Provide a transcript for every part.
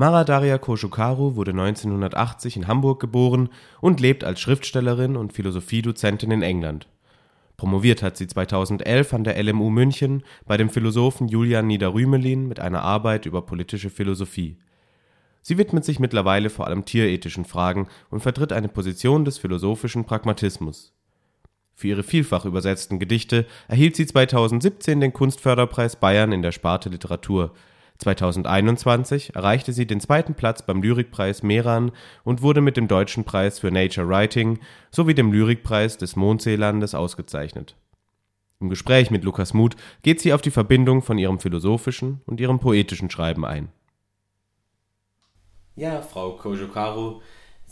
Mara Daria Kojokaru wurde 1980 in Hamburg geboren und lebt als Schriftstellerin und Philosophiedozentin in England. Promoviert hat sie 2011 an der LMU München bei dem Philosophen Julian Niederrümelin mit einer Arbeit über politische Philosophie. Sie widmet sich mittlerweile vor allem tierethischen Fragen und vertritt eine Position des philosophischen Pragmatismus. Für ihre vielfach übersetzten Gedichte erhielt sie 2017 den Kunstförderpreis Bayern in der Sparte Literatur. 2021 erreichte sie den zweiten Platz beim Lyrikpreis Meran und wurde mit dem Deutschen Preis für Nature Writing sowie dem Lyrikpreis des Mondseelandes ausgezeichnet. Im Gespräch mit Lukas Muth geht sie auf die Verbindung von ihrem philosophischen und ihrem poetischen Schreiben ein. Ja, Frau Kojokaru,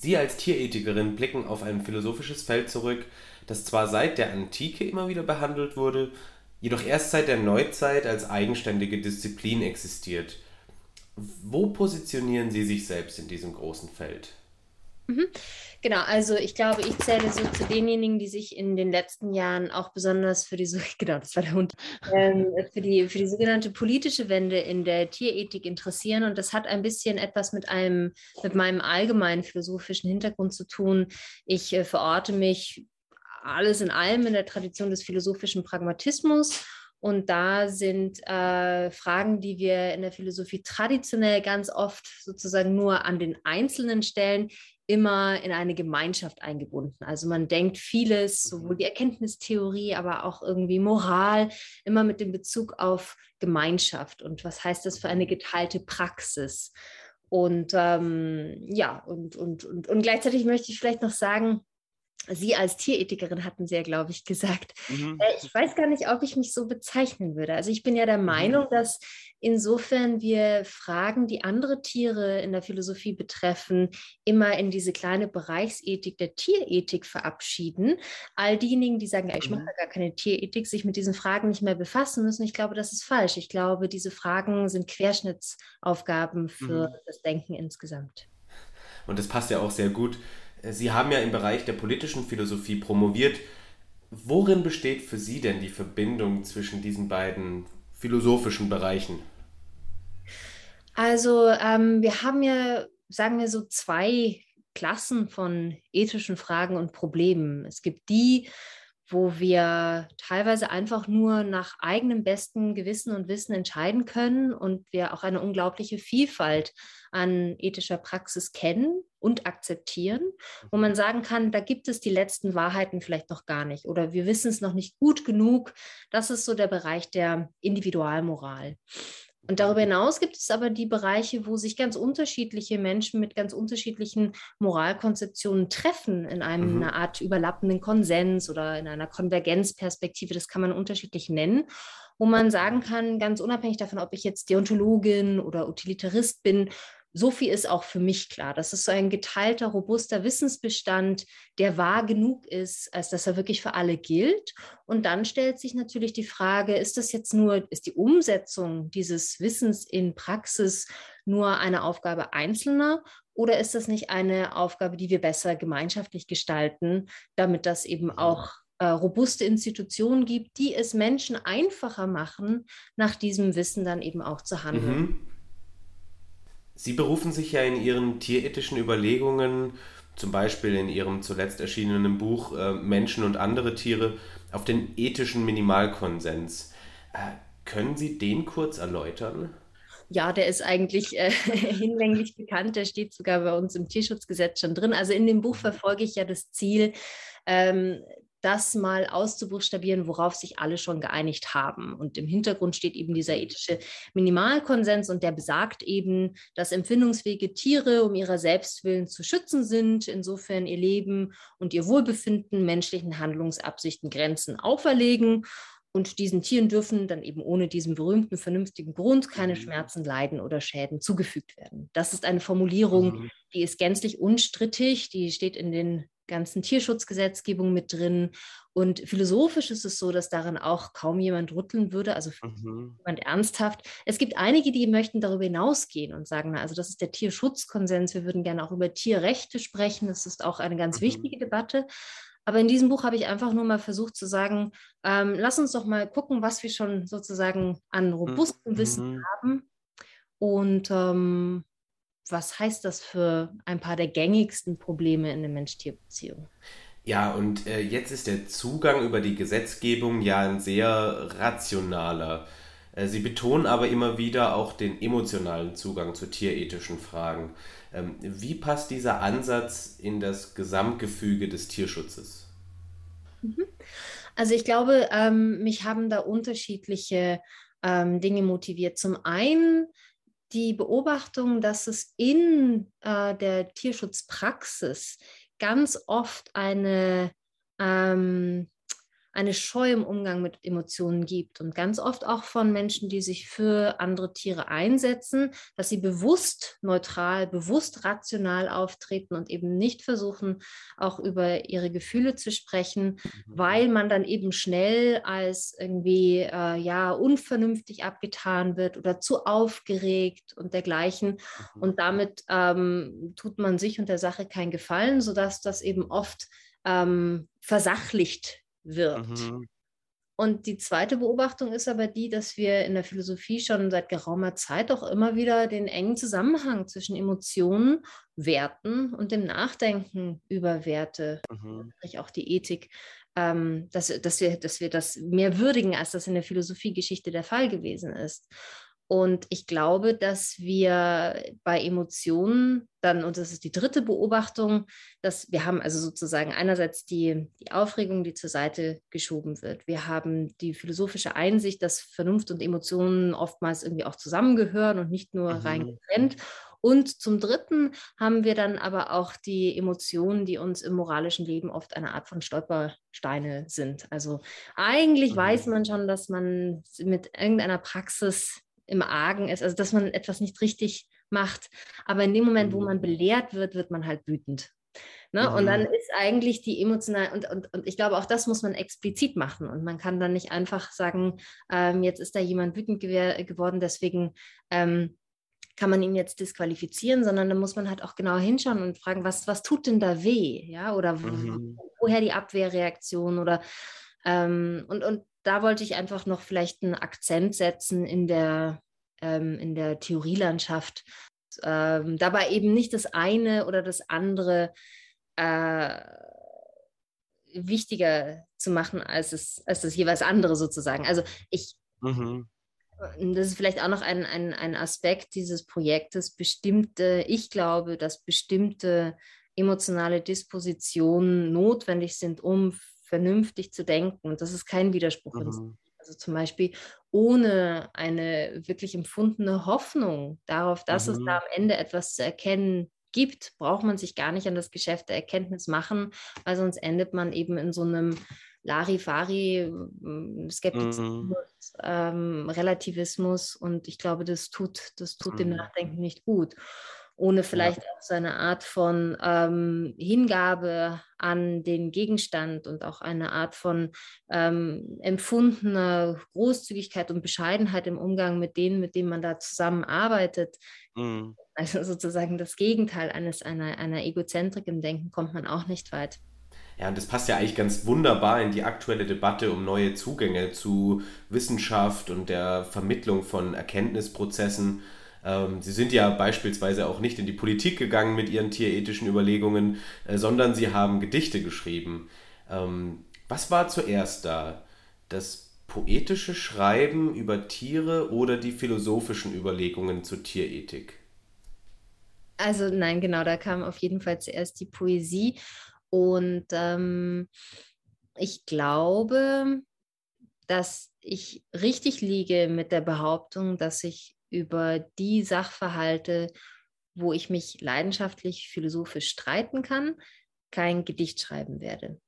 Sie als Tierethikerin blicken auf ein philosophisches Feld zurück, das zwar seit der Antike immer wieder behandelt wurde, jedoch erst seit der Neuzeit als eigenständige Disziplin existiert. Wo positionieren Sie sich selbst in diesem großen Feld? Mhm. Genau, also ich glaube, ich zähle so zu denjenigen, die sich in den letzten Jahren auch besonders für die, genau, das war der Hund, ähm, für, die, für die sogenannte politische Wende in der Tierethik interessieren. Und das hat ein bisschen etwas mit einem, mit meinem allgemeinen philosophischen Hintergrund zu tun. Ich äh, verorte mich alles in allem in der Tradition des philosophischen Pragmatismus. Und da sind äh, Fragen, die wir in der Philosophie traditionell ganz oft sozusagen nur an den Einzelnen stellen, immer in eine Gemeinschaft eingebunden. Also man denkt vieles, sowohl die Erkenntnistheorie, aber auch irgendwie Moral, immer mit dem Bezug auf Gemeinschaft. Und was heißt das für eine geteilte Praxis? Und ähm, ja, und, und, und, und gleichzeitig möchte ich vielleicht noch sagen, Sie als Tierethikerin hatten Sie ja, glaube ich, gesagt. Mhm. Äh, ich weiß gar nicht, ob ich mich so bezeichnen würde. Also ich bin ja der mhm. Meinung, dass insofern wir Fragen, die andere Tiere in der Philosophie betreffen, immer in diese kleine Bereichsethik der Tierethik verabschieden. All diejenigen, die sagen, ich mache mhm. gar keine Tierethik, sich mit diesen Fragen nicht mehr befassen müssen, ich glaube, das ist falsch. Ich glaube, diese Fragen sind Querschnittsaufgaben für mhm. das Denken insgesamt. Und das passt ja auch sehr gut Sie haben ja im Bereich der politischen Philosophie promoviert. Worin besteht für Sie denn die Verbindung zwischen diesen beiden philosophischen Bereichen? Also ähm, wir haben ja, sagen wir so, zwei Klassen von ethischen Fragen und Problemen. Es gibt die, wo wir teilweise einfach nur nach eigenem besten Gewissen und Wissen entscheiden können und wir auch eine unglaubliche Vielfalt an ethischer Praxis kennen und akzeptieren, wo man sagen kann, da gibt es die letzten Wahrheiten vielleicht noch gar nicht oder wir wissen es noch nicht gut genug. Das ist so der Bereich der Individualmoral. Und darüber hinaus gibt es aber die Bereiche, wo sich ganz unterschiedliche Menschen mit ganz unterschiedlichen Moralkonzeptionen treffen, in einem, mhm. einer Art überlappenden Konsens oder in einer Konvergenzperspektive. Das kann man unterschiedlich nennen, wo man sagen kann, ganz unabhängig davon, ob ich jetzt Deontologin oder Utilitarist bin, so viel ist auch für mich klar. Das ist so ein geteilter, robuster Wissensbestand, der wahr genug ist, als dass er wirklich für alle gilt. Und dann stellt sich natürlich die Frage, ist das jetzt nur, ist die Umsetzung dieses Wissens in Praxis nur eine Aufgabe Einzelner oder ist das nicht eine Aufgabe, die wir besser gemeinschaftlich gestalten, damit das eben auch äh, robuste Institutionen gibt, die es Menschen einfacher machen, nach diesem Wissen dann eben auch zu handeln. Mhm. Sie berufen sich ja in Ihren tierethischen Überlegungen, zum Beispiel in Ihrem zuletzt erschienenen Buch äh, Menschen und andere Tiere, auf den ethischen Minimalkonsens. Äh, können Sie den kurz erläutern? Ja, der ist eigentlich äh, hinlänglich bekannt. Der steht sogar bei uns im Tierschutzgesetz schon drin. Also in dem Buch verfolge ich ja das Ziel, ähm, das mal auszubuchstabieren, worauf sich alle schon geeinigt haben. Und im Hintergrund steht eben dieser ethische Minimalkonsens und der besagt eben, dass empfindungsfähige Tiere um ihrer Selbstwillen zu schützen sind, insofern ihr Leben und ihr Wohlbefinden menschlichen Handlungsabsichten Grenzen auferlegen Und diesen Tieren dürfen dann eben ohne diesen berühmten, vernünftigen Grund keine mhm. Schmerzen, Leiden oder Schäden zugefügt werden. Das ist eine Formulierung, mhm. die ist gänzlich unstrittig, die steht in den ganzen Tierschutzgesetzgebungen mit drin. Und philosophisch ist es so, dass daran auch kaum jemand rütteln würde, also mhm. jemand ernsthaft. Es gibt einige, die möchten darüber hinausgehen und sagen, na, also das ist der Tierschutzkonsens, wir würden gerne auch über Tierrechte sprechen. Das ist auch eine ganz mhm. wichtige Debatte. Aber in diesem Buch habe ich einfach nur mal versucht zu sagen, ähm, lass uns doch mal gucken, was wir schon sozusagen an robustem mhm. Wissen haben. Und ähm, was heißt das für ein paar der gängigsten Probleme in der Mensch-Tier-Beziehung? Ja, und äh, jetzt ist der Zugang über die Gesetzgebung ja ein sehr rationaler. Äh, Sie betonen aber immer wieder auch den emotionalen Zugang zu tierethischen Fragen. Ähm, wie passt dieser Ansatz in das Gesamtgefüge des Tierschutzes? Mhm. Also ich glaube, ähm, mich haben da unterschiedliche ähm, Dinge motiviert. Zum einen die Beobachtung, dass es in äh, der Tierschutzpraxis ganz oft eine ähm, eine Scheu im Umgang mit Emotionen gibt und ganz oft auch von Menschen, die sich für andere Tiere einsetzen, dass sie bewusst neutral, bewusst rational auftreten und eben nicht versuchen, auch über ihre Gefühle zu sprechen, mhm. weil man dann eben schnell als irgendwie äh, ja unvernünftig abgetan wird oder zu aufgeregt und dergleichen. Mhm. Und damit ähm, tut man sich und der Sache keinen Gefallen, sodass das eben oft ähm, versachlicht wird. Mhm. Und die zweite Beobachtung ist aber die, dass wir in der Philosophie schon seit geraumer Zeit auch immer wieder den engen Zusammenhang zwischen Emotionen, Werten und dem Nachdenken über Werte, mhm. auch die Ethik, ähm, dass, dass, wir, dass wir das mehr würdigen, als das in der Philosophiegeschichte der Fall gewesen ist. Und ich glaube, dass wir bei Emotionen dann, und das ist die dritte Beobachtung, dass wir haben also sozusagen einerseits die, die Aufregung, die zur Seite geschoben wird. Wir haben die philosophische Einsicht, dass Vernunft und Emotionen oftmals irgendwie auch zusammengehören und nicht nur mhm. rein getrennt. Und zum Dritten haben wir dann aber auch die Emotionen, die uns im moralischen Leben oft eine Art von Stolpersteine sind. Also eigentlich mhm. weiß man schon, dass man mit irgendeiner Praxis im Argen ist, also dass man etwas nicht richtig macht. Aber in dem Moment, wo mhm. man belehrt wird, wird man halt wütend. Ne? Mhm. Und dann ist eigentlich die emotional, und, und, und ich glaube, auch das muss man explizit machen. Und man kann dann nicht einfach sagen, ähm, jetzt ist da jemand wütend gew geworden, deswegen ähm, kann man ihn jetzt disqualifizieren, sondern da muss man halt auch genau hinschauen und fragen, was, was tut denn da weh? Ja, oder mhm. woher die Abwehrreaktion oder ähm, und, und da wollte ich einfach noch vielleicht einen Akzent setzen in der, ähm, in der Theorielandschaft. Ähm, dabei eben nicht das eine oder das andere äh, wichtiger zu machen als, es, als das jeweils andere sozusagen. Also ich, mhm. das ist vielleicht auch noch ein, ein, ein Aspekt dieses Projektes, bestimmte, ich glaube, dass bestimmte emotionale Dispositionen notwendig sind, um vernünftig zu denken. Und das ist kein Widerspruch. Mhm. Also zum Beispiel ohne eine wirklich empfundene Hoffnung darauf, dass mhm. es da am Ende etwas zu erkennen gibt, braucht man sich gar nicht an das Geschäft der Erkenntnis machen, weil sonst endet man eben in so einem Larifari, Skeptizismus, mhm. ähm, Relativismus und ich glaube, das tut, das tut mhm. dem Nachdenken nicht gut ohne vielleicht auch so eine Art von ähm, Hingabe an den Gegenstand und auch eine Art von ähm, empfundener Großzügigkeit und Bescheidenheit im Umgang mit denen, mit denen man da zusammenarbeitet. Mhm. Also sozusagen das Gegenteil eines einer, einer Egozentrik im Denken kommt man auch nicht weit. Ja, und das passt ja eigentlich ganz wunderbar in die aktuelle Debatte um neue Zugänge zu Wissenschaft und der Vermittlung von Erkenntnisprozessen. Ähm, sie sind ja beispielsweise auch nicht in die Politik gegangen mit ihren tierethischen Überlegungen, äh, sondern sie haben Gedichte geschrieben. Ähm, was war zuerst da? Das poetische Schreiben über Tiere oder die philosophischen Überlegungen zur Tierethik? Also nein, genau, da kam auf jeden Fall zuerst die Poesie. Und ähm, ich glaube, dass ich richtig liege mit der Behauptung, dass ich über die Sachverhalte, wo ich mich leidenschaftlich philosophisch streiten kann, kein Gedicht schreiben werde.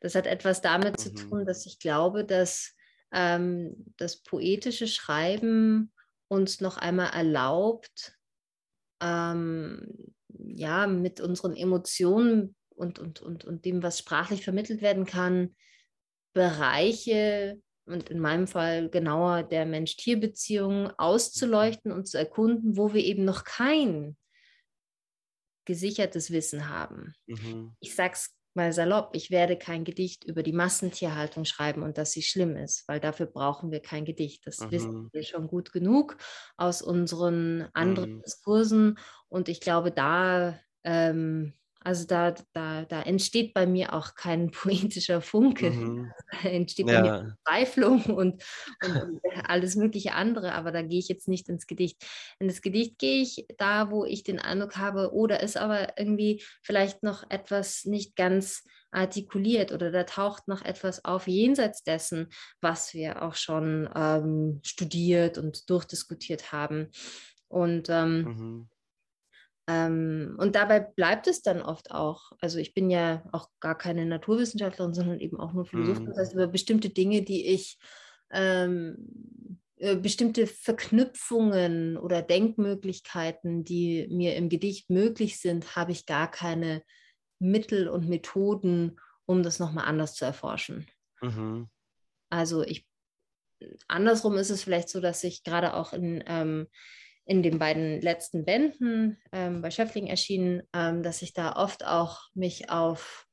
Das hat etwas damit mhm. zu tun, dass ich glaube, dass ähm, das poetische Schreiben uns noch einmal erlaubt, ähm, ja, mit unseren Emotionen und, und, und, und dem, was sprachlich vermittelt werden kann, Bereiche und in meinem Fall genauer der Mensch-Tier-Beziehung auszuleuchten und zu erkunden, wo wir eben noch kein gesichertes Wissen haben. Mhm. Ich sage es mal salopp, ich werde kein Gedicht über die Massentierhaltung schreiben und dass sie schlimm ist, weil dafür brauchen wir kein Gedicht. Das mhm. wissen wir schon gut genug aus unseren anderen mhm. Diskursen. Und ich glaube, da ähm, also da, da, da entsteht bei mir auch kein poetischer Funke. Mhm. Da entsteht bei ja. mir Verzweiflung und, und, und, alles mögliche andere, aber da gehe ich jetzt nicht ins Gedicht. In das Gedicht gehe ich da, wo ich den Eindruck habe, oh, da ist aber irgendwie vielleicht noch etwas nicht ganz artikuliert oder da taucht noch etwas auf jenseits dessen, was wir auch schon ähm, studiert und durchdiskutiert haben. Und ähm, mhm. Ähm, und dabei bleibt es dann oft auch. Also ich bin ja auch gar keine Naturwissenschaftlerin, sondern eben auch nur Philosophin. Mhm. Das heißt, über bestimmte Dinge, die ich, ähm, äh, bestimmte Verknüpfungen oder Denkmöglichkeiten, die mir im Gedicht möglich sind, habe ich gar keine Mittel und Methoden, um das nochmal anders zu erforschen. Mhm. Also ich, andersrum ist es vielleicht so, dass ich gerade auch in ähm, in den beiden letzten Bänden ähm, bei Schöffling erschienen, ähm, dass ich da oft auch mich auf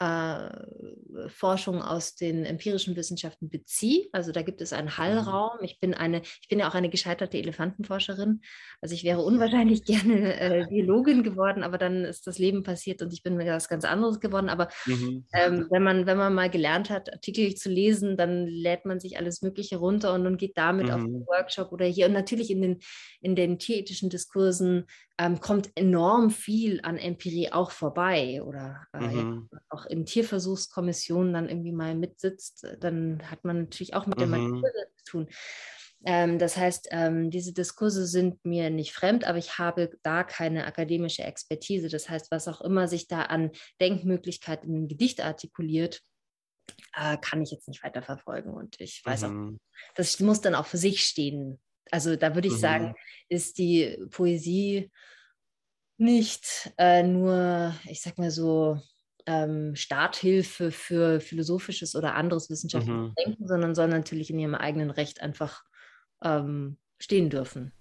äh, Forschung aus den empirischen Wissenschaften beziehe. Also da gibt es einen mhm. Hallraum. Ich bin eine, ich bin ja auch eine gescheiterte Elefantenforscherin. Also ich wäre unwahrscheinlich gerne äh, Biologin geworden, aber dann ist das Leben passiert und ich bin mir was ganz anderes geworden. Aber mhm. ähm, wenn man, wenn man mal gelernt hat, Artikel zu lesen, dann lädt man sich alles Mögliche runter und, und geht damit mhm. auf den Workshop oder hier. Und natürlich in den, in den tierethischen Diskursen ähm, kommt enorm viel an Empirie auch vorbei oder äh, mhm. ja, auch in Tierversuchskommissionen dann irgendwie mal mitsitzt, dann hat man natürlich auch mit mhm. der Materie zu tun. Ähm, das heißt, ähm, diese Diskurse sind mir nicht fremd, aber ich habe da keine akademische Expertise. Das heißt, was auch immer sich da an Denkmöglichkeiten im Gedicht artikuliert, äh, kann ich jetzt nicht weiter verfolgen. Und ich weiß mhm. auch, das muss dann auch für sich stehen. Also da würde ich mhm. sagen, ist die Poesie nicht äh, nur, ich sag mal so, ähm, Starthilfe für philosophisches oder anderes wissenschaftliches mhm. Denken, sondern soll natürlich in ihrem eigenen Recht einfach ähm, stehen dürfen.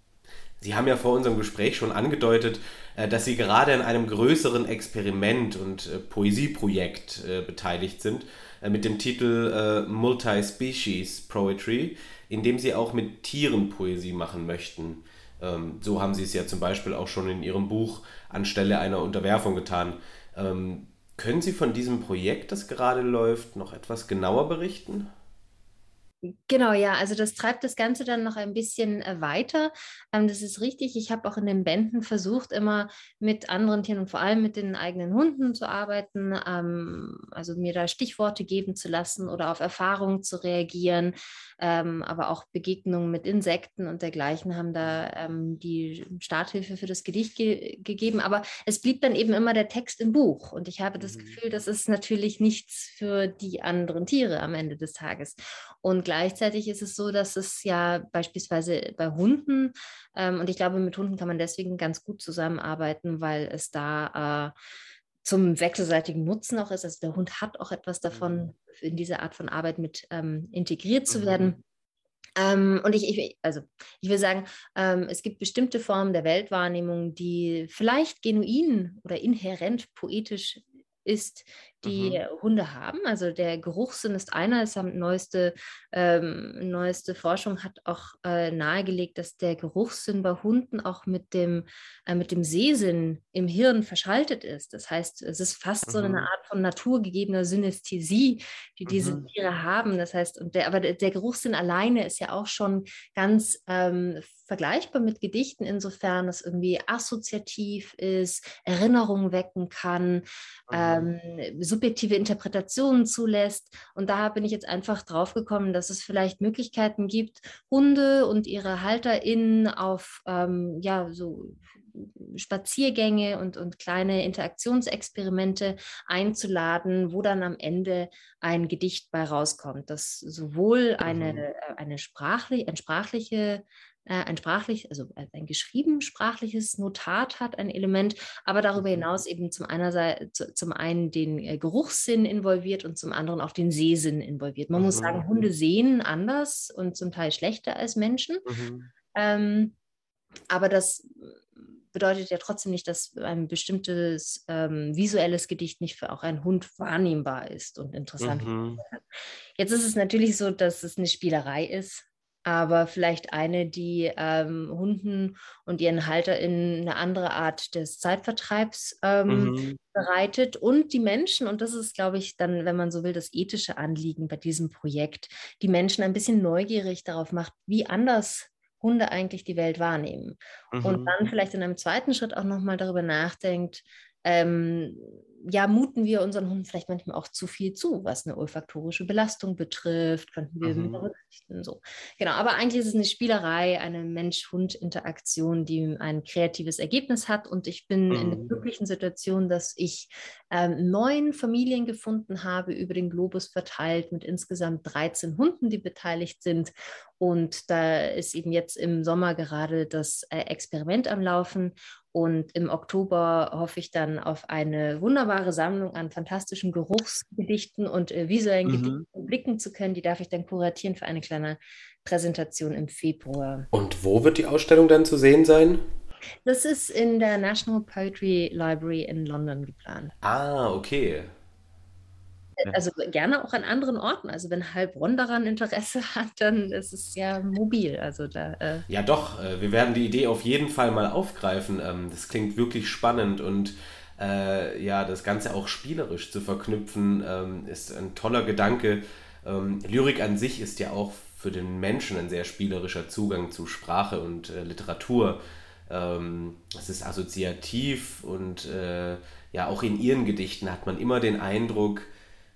Sie haben ja vor unserem Gespräch schon angedeutet, äh, dass Sie gerade in einem größeren Experiment und äh, Poesieprojekt äh, beteiligt sind, mit dem Titel Multi-Species Poetry, in dem Sie auch mit Tieren Poesie machen möchten. Ähm, so haben Sie es ja zum Beispiel auch schon in Ihrem Buch anstelle einer Unterwerfung getan. Ähm, können Sie von diesem Projekt, das gerade läuft, noch etwas genauer berichten? Genau, ja, also das treibt das Ganze dann noch ein bisschen äh, weiter. Ähm, das ist richtig. Ich habe auch in den Bänden versucht, immer mit anderen Tieren und vor allem mit den eigenen Hunden zu arbeiten, ähm, also mir da Stichworte geben zu lassen oder auf Erfahrungen zu reagieren, ähm, aber auch Begegnungen mit Insekten und dergleichen haben da die Starthilfe für das Gedicht ge gegeben. Aber es blieb dann eben immer der Text im Buch und ich habe das mhm. Gefühl, das ist natürlich nichts für die anderen Tiere am Ende des Tages. Und gleichzeitig ist es so, dass es ja beispielsweise bei Hunden, ähm, und ich glaube, mit Hunden kann man deswegen ganz gut zusammenarbeiten, weil es da äh, zum wechselseitigen Nutzen auch ist. Also der Hund hat auch etwas davon, mhm. in diese Art von Arbeit mit ähm, integriert zu werden. Mhm. Ähm, und ich, ich, also ich will sagen, ähm, es gibt bestimmte Formen der Weltwahrnehmung, die vielleicht genuin oder inhärent poetisch ist, die mhm. Hunde haben. Also der Geruchssinn ist einer. Es haben neueste, ähm, neueste Forschung hat auch äh, nahegelegt, dass der Geruchssinn bei Hunden auch mit dem, äh, mit dem Sehsinn im Hirn verschaltet ist. Das heißt, es ist fast mhm. so eine mhm. Art von naturgegebener Synästhesie, die diese mhm. Tiere haben. Das heißt, und der, aber der, der, Geruchssinn alleine ist ja auch schon ganz ähm, vergleichbar mit Gedichten, insofern es irgendwie assoziativ ist, Erinnerungen wecken kann. Mhm. Ähm, subjektive Interpretationen zulässt. Und da bin ich jetzt einfach drauf gekommen, dass es vielleicht Möglichkeiten gibt, Hunde und ihre HalterInnen auf ähm, ja, so Spaziergänge und, und kleine Interaktionsexperimente einzuladen, wo dann am Ende ein Gedicht bei rauskommt, das sowohl eine, mhm. Äh, eine sprachlich, ein sprachliche ein sprachlich, also ein geschrieben sprachliches Notat hat, ein Element, aber darüber mhm. hinaus eben zum, einerseits, zum einen den äh, Geruchssinn involviert und zum anderen auch den Sehsinn involviert. Man mhm. muss sagen, Hunde sehen anders und zum Teil schlechter als Menschen. Mhm. Ähm, aber das bedeutet ja trotzdem nicht, dass ein bestimmtes ähm, visuelles Gedicht nicht für auch einen Hund wahrnehmbar ist und interessant. Mhm. Jetzt ist es natürlich so, dass es eine Spielerei ist aber vielleicht eine, die ähm, Hunden und ihren HalterInnen eine andere Art des Zeitvertreibs ähm, mhm. bereitet und die Menschen, und das ist, glaube ich, dann, wenn man so will, das ethische Anliegen bei diesem Projekt, die Menschen ein bisschen neugierig darauf macht, wie anders Hunde eigentlich die Welt wahrnehmen. Mhm. Und dann vielleicht in einem zweiten Schritt auch nochmal darüber nachdenkt, ähm, ja, muten wir unseren Hunden vielleicht manchmal auch zu viel zu, was eine olfaktorische Belastung betrifft, könnten wir mhm. berücksichtigen. So. Genau, aber eigentlich ist es eine Spielerei, eine Mensch-Hund-Interaktion, die ein kreatives Ergebnis hat. Und ich bin mhm. in der mhm. glücklichen Situation, dass ich ähm, neun Familien gefunden habe, über den Globus verteilt, mit insgesamt 13 Hunden, die beteiligt sind. Und da ist eben jetzt im Sommer gerade das äh, Experiment am Laufen. Und im Oktober hoffe ich dann auf eine wunderbare Sammlung an fantastischen Geruchsgedichten und äh, visuellen mhm. Gedichten blicken zu können. Die darf ich dann kuratieren für eine kleine Präsentation im Februar. Und wo wird die Ausstellung dann zu sehen sein? Das ist in der National Poetry Library in London geplant. Ah, okay. Also gerne auch an anderen Orten. Also wenn Heilbronn daran Interesse hat, dann ist es ja mobil. Also da, äh ja, doch. Äh, wir werden die Idee auf jeden Fall mal aufgreifen. Ähm, das klingt wirklich spannend und äh, ja, das Ganze auch spielerisch zu verknüpfen, ähm, ist ein toller Gedanke. Ähm, Lyrik an sich ist ja auch für den Menschen ein sehr spielerischer Zugang zu Sprache und äh, Literatur. Ähm, es ist assoziativ und äh, ja, auch in ihren Gedichten hat man immer den Eindruck,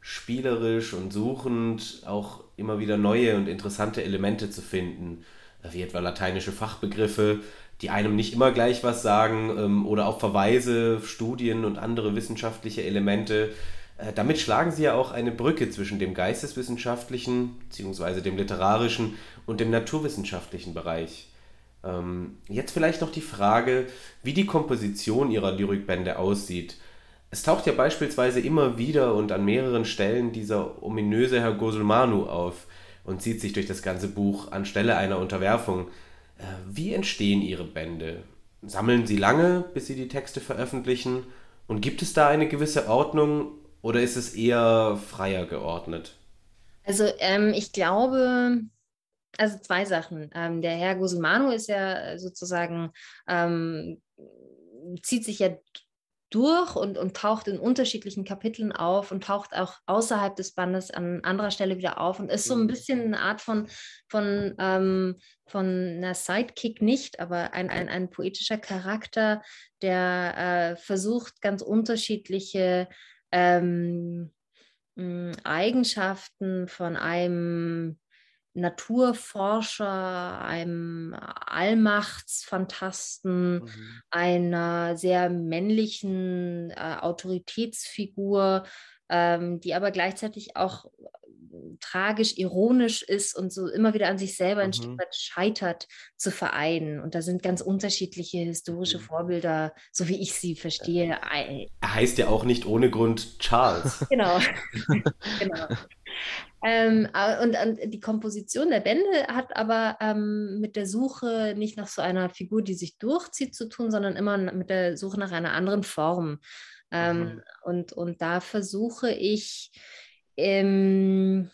spielerisch und suchend auch immer wieder neue und interessante Elemente zu finden, wie etwa lateinische Fachbegriffe, die einem nicht immer gleich was sagen, ähm, oder auch Verweise, Studien und andere wissenschaftliche Elemente. Äh, damit schlagen sie ja auch eine Brücke zwischen dem geisteswissenschaftlichen bzw. dem literarischen und dem naturwissenschaftlichen Bereich. Ähm, jetzt vielleicht noch die Frage, wie die Komposition ihrer Lyrikbände aussieht. Es taucht ja beispielsweise immer wieder und an mehreren Stellen dieser ominöse Herr Gosulmanu auf und zieht sich durch das ganze Buch anstelle einer Unterwerfung. Äh, wie entstehen Ihre Bände? Sammeln Sie lange, bis Sie die Texte veröffentlichen? Und gibt es da eine gewisse Ordnung oder ist es eher freier geordnet? Also ähm, ich glaube, also zwei Sachen. Ähm, der Herr Gosulmanu ist ja sozusagen, ähm, zieht sich ja durch und, und taucht in unterschiedlichen Kapiteln auf und taucht auch außerhalb des Bandes an anderer Stelle wieder auf und ist so ein mhm. bisschen eine Art von, von, ähm, von einer Sidekick nicht, aber ein, ein, ein poetischer Charakter, der äh, versucht, ganz unterschiedliche ähm, Eigenschaften von einem Naturforscher, einem Allmachtsfantasten, mhm. einer sehr männlichen äh, Autoritätsfigur, ähm, die aber gleichzeitig auch tragisch ironisch ist und so immer wieder an sich selber ein mhm. Stück weit scheitert, zu vereinen. Und da sind ganz unterschiedliche historische mhm. Vorbilder, so wie ich sie verstehe. Er heißt ja auch nicht ohne Grund Charles. genau. genau. Ähm, und, und, die Komposition der Bände hat aber ähm, mit der Suche nicht nach so einer Figur, die sich durchzieht, zu tun, sondern immer mit der Suche nach einer anderen Form. Ähm, mhm. und, und da versuche ich ähm,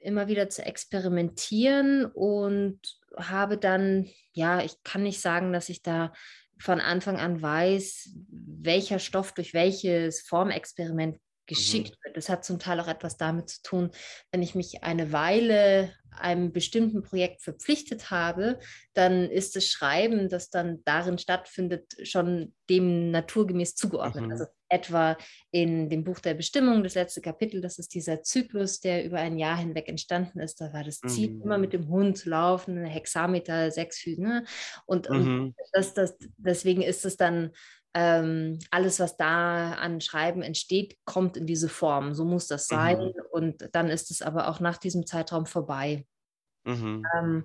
immer wieder zu experimentieren und habe dann, ja, ich kann nicht sagen, dass ich da von Anfang an weiß, welcher Stoff durch welches Formexperiment geschickt mhm. wird. Das hat zum Teil auch etwas damit zu tun, wenn ich mich eine Weile einem bestimmten Projekt verpflichtet habe, dann ist das Schreiben, das dann darin stattfindet, schon dem naturgemäß zugeordnet. Mhm. Also etwa in dem Buch der Bestimmung, das letzte Kapitel, das ist dieser Zyklus, der über ein Jahr hinweg entstanden ist. Da war das Ziel, mhm. immer mit dem Hund zu laufen, Hexameter, sechs Füße. Ne? Und, mhm. und das, das, deswegen ist es dann ähm, alles, was da an Schreiben entsteht, kommt in diese Form. So muss das sein. Mhm. Und dann ist es aber auch nach diesem Zeitraum vorbei. Mhm. Ähm,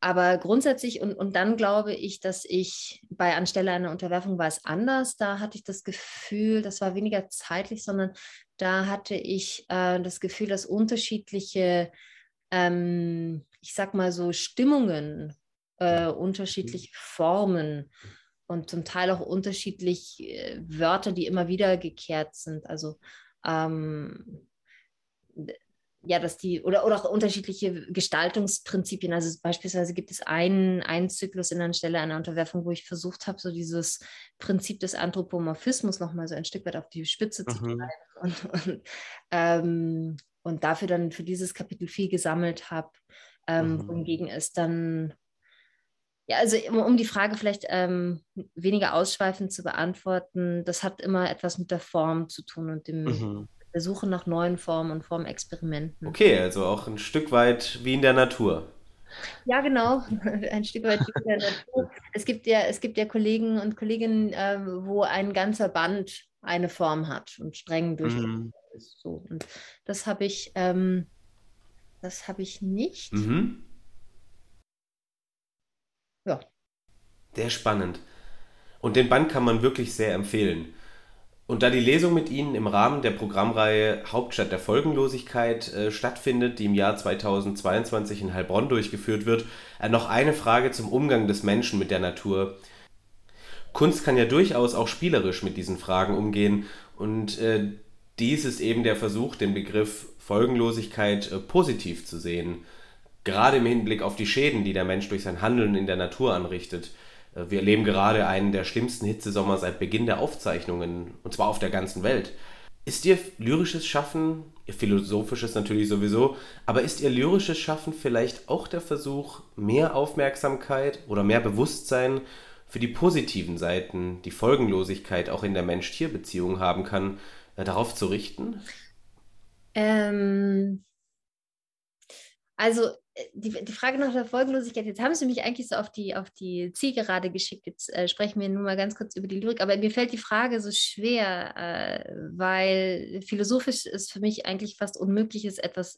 aber grundsätzlich, und, und dann glaube ich, dass ich bei Anstelle einer Unterwerfung war es anders. Da hatte ich das Gefühl, das war weniger zeitlich, sondern da hatte ich äh, das Gefühl, dass unterschiedliche, ähm, ich sag mal so, Stimmungen, äh, unterschiedliche Formen und zum Teil auch unterschiedlich äh, Wörter, die immer wieder gekehrt sind. Also ähm, ja, dass die, oder, oder auch unterschiedliche Gestaltungsprinzipien. Also beispielsweise gibt es einen, einen Zyklus in Anstelle einer Unterwerfung, wo ich versucht habe, so dieses Prinzip des Anthropomorphismus nochmal so ein Stück weit auf die Spitze zu mhm. treiben und, und, ähm, und, dafür dann für dieses Kapitel viel gesammelt habe. Ähm, mhm. Wohingegen es dann ja, also um die Frage vielleicht ähm, weniger ausschweifend zu beantworten, das hat immer etwas mit der Form zu tun und dem, mhm der Suche nach neuen Formen und Formexperimenten. Okay, also auch ein Stück weit wie in der Natur. Ja, genau, ein Stück weit wie in der Natur. Es gibt ja, es gibt ja Kollegen und Kolleginnen, äh, wo ein ganzer Band eine Form hat und streng durchgeführt mhm. ist. So. Und das habe ich, ähm, das habe ich nicht. Mhm. Ja. Sehr spannend. Und den Band kann man wirklich sehr empfehlen. Und da die Lesung mit Ihnen im Rahmen der Programmreihe Hauptstadt der Folgenlosigkeit äh, stattfindet, die im Jahr 2022 in Heilbronn durchgeführt wird, äh, noch eine Frage zum Umgang des Menschen mit der Natur. Kunst kann ja durchaus auch spielerisch mit diesen Fragen umgehen und äh, dies ist eben der Versuch, den Begriff Folgenlosigkeit äh, positiv zu sehen, gerade im Hinblick auf die Schäden, die der Mensch durch sein Handeln in der Natur anrichtet. Äh, wir erleben gerade einen der schlimmsten Hitzesommer seit Beginn der Aufzeichnungen, und zwar auf der ganzen Welt. Ist Ihr lyrisches Schaffen, Ihr philosophisches natürlich sowieso, aber ist Ihr lyrisches Schaffen vielleicht auch der Versuch, mehr Aufmerksamkeit oder mehr Bewusstsein für die positiven Seiten, die Folgenlosigkeit auch in der Mensch-Tier-Beziehung haben kann, äh, darauf zu richten? Ähm, also die, die Frage nach der Folgenlosigkeit, jetzt haben Sie mich eigentlich so auf die, auf die Zielgerade geschickt. Jetzt äh, sprechen wir nur mal ganz kurz über die Lyrik. Aber mir fällt die Frage so schwer, äh, weil philosophisch ist für mich eigentlich fast unmöglich ist, etwas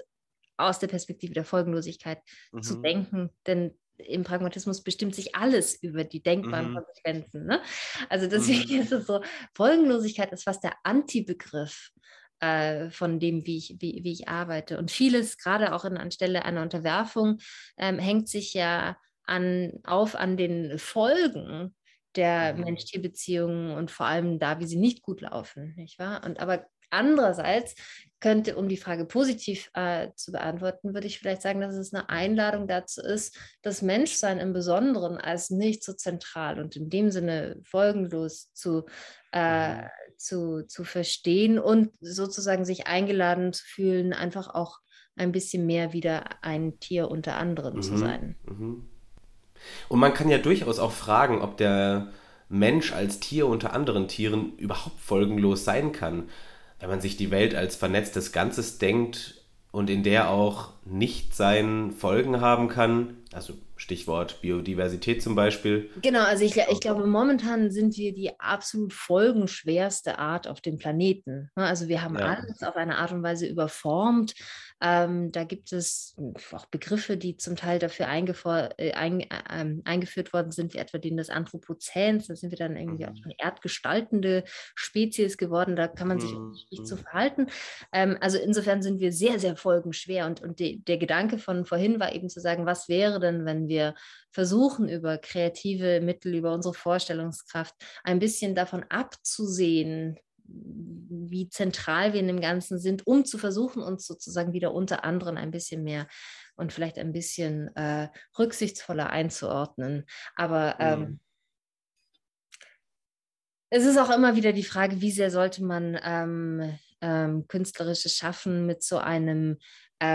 aus der Perspektive der Folgenlosigkeit mhm. zu denken. Denn im Pragmatismus bestimmt sich alles über die denkbaren mhm. Konsequenzen. Ne? Also deswegen mhm. ist es so, Folgenlosigkeit ist fast der Antibegriff äh, von dem, wie ich, wie, wie ich arbeite. Und vieles, gerade auch in, anstelle einer Unterwerfung, ähm, hängt sich ja an, auf an den Folgen der mhm. Mensch-Tier-Beziehungen und vor allem da, wie sie nicht gut laufen, nicht wahr? Und aber andererseits könnte, um die Frage positiv äh, zu beantworten, würde ich vielleicht sagen, dass es eine Einladung dazu ist, das Menschsein im Besonderen als nicht so zentral und in dem Sinne folgenlos zu, äh, mhm zu, zu verstehen und sozusagen sich eingeladen zu fühlen, einfach auch ein bisschen mehr wieder ein Tier unter anderen mhm. zu sein. Mhm. Und man kann ja durchaus auch fragen, ob der Mensch als Tier unter anderen Tieren überhaupt folgenlos sein kann. Wenn man sich die Welt als vernetztes Ganzes denkt und in der auch nicht sein Folgen haben kann, also Stichwort Biodiversität zum Beispiel. Genau, also ich, ich glaube, momentan sind wir die absolut folgenschwerste Art auf dem Planeten. Ne? Also wir haben ja. alles auf eine Art und Weise überformt. Ähm, da gibt es auch Begriffe, die zum Teil dafür äh, ein, äh, eingeführt worden sind, wie etwa den des Anthropozäns. Da sind wir dann irgendwie mhm. auch eine erdgestaltende Spezies geworden. Da kann man sich mhm. nicht so verhalten. Ähm, also insofern sind wir sehr, sehr folgenschwer. Und, und die, der Gedanke von vorhin war eben zu sagen, was wäre denn, wenn wir versuchen, über kreative Mittel, über unsere Vorstellungskraft ein bisschen davon abzusehen, wie zentral wir in dem Ganzen sind, um zu versuchen, uns sozusagen wieder unter anderen ein bisschen mehr und vielleicht ein bisschen äh, rücksichtsvoller einzuordnen. Aber ähm, mhm. es ist auch immer wieder die Frage, wie sehr sollte man ähm, ähm, künstlerisches Schaffen mit so einem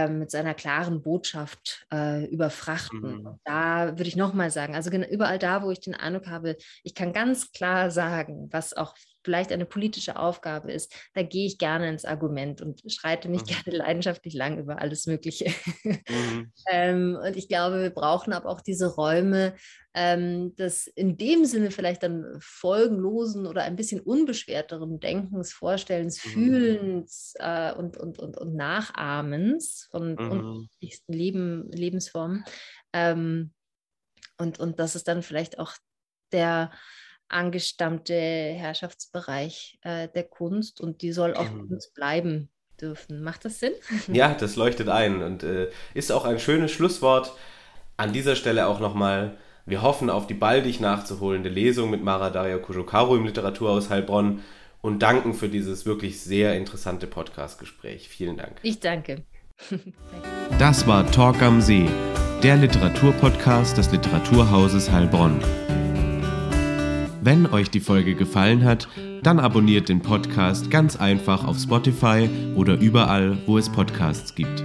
mit seiner klaren Botschaft äh, überfrachten. Mhm. Da würde ich nochmal sagen, also überall da, wo ich den Eindruck habe, ich kann ganz klar sagen, was auch vielleicht eine politische Aufgabe ist, da gehe ich gerne ins Argument und schreite mich mhm. gerne leidenschaftlich lang über alles Mögliche. Mhm. ähm, und ich glaube, wir brauchen aber auch diese Räume, ähm, des in dem Sinne vielleicht dann folgenlosen oder ein bisschen unbeschwerteren Denkens, Vorstellens, mhm. Fühlens äh, und, und, und, und Nachahmens von mhm. unterschiedlichsten Leben, Lebensformen. Ähm, und, und das ist dann vielleicht auch der angestammte Herrschaftsbereich äh, der Kunst und die soll auch mhm. Kunst bleiben dürfen. Macht das Sinn? Ja, das leuchtet ein und äh, ist auch ein schönes Schlusswort. An dieser Stelle auch nochmal, wir hoffen auf die baldig nachzuholende Lesung mit Mara Daria Kujokaru im Literaturhaus Heilbronn und danken für dieses wirklich sehr interessante Podcast-Gespräch. Vielen Dank. Ich danke. das war Talk am See, der Literaturpodcast des Literaturhauses Heilbronn. Wenn euch die Folge gefallen hat, dann abonniert den Podcast ganz einfach auf Spotify oder überall, wo es Podcasts gibt.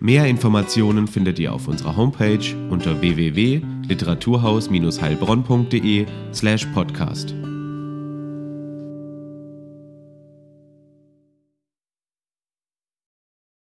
Mehr Informationen findet ihr auf unserer Homepage unter www.literaturhaus-heilbronn.de slash podcast.